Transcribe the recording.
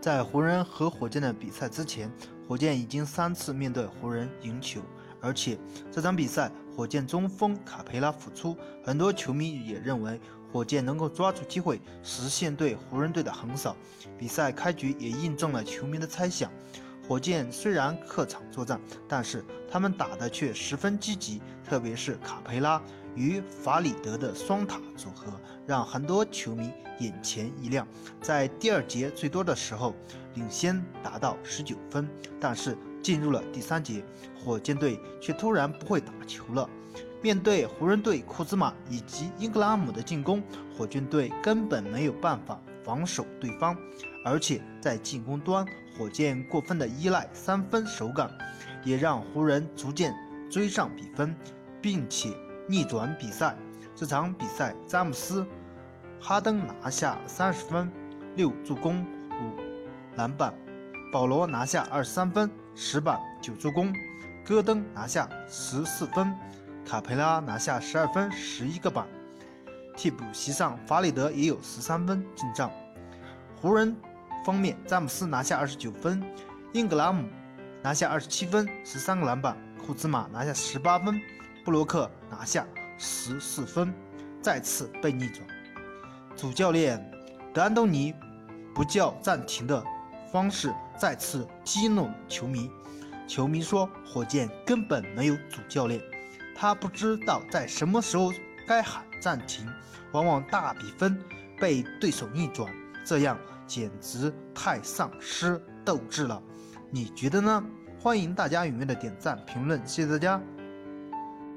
在湖人和火箭的比赛之前，火箭已经三次面对湖人赢球，而且这场比赛火箭中锋卡佩拉复出，很多球迷也认为火箭能够抓住机会实现对湖人队的横扫。比赛开局也印证了球迷的猜想。火箭虽然客场作战，但是他们打的却十分积极，特别是卡佩拉与法里德的双塔组合，让很多球迷眼前一亮。在第二节最多的时候，领先达到十九分，但是进入了第三节，火箭队却突然不会打球了。面对湖人队库兹马以及英格拉姆的进攻，火箭队根本没有办法防守对方，而且在进攻端。火箭过分的依赖三分手感，也让湖人逐渐追上比分，并且逆转比赛。这场比赛，詹姆斯、哈登拿下三十分、六助攻、五篮板；保罗拿下二十三分、十板、九助攻；戈登拿下十四分；卡佩拉拿下十二分、十一个板。替补席上，法里德也有十三分进账。湖人。方面，詹姆斯拿下二十九分，英格拉姆拿下二十七分，十三个篮板；库兹马拿下十八分，布洛克拿下十四分，再次被逆转。主教练德安东尼不叫暂停的方式再次激怒球迷。球迷说，火箭根本没有主教练，他不知道在什么时候该喊暂停，往往大比分被对手逆转，这样。简直太丧失斗志了，你觉得呢？欢迎大家踊跃的点赞评论，谢谢大家。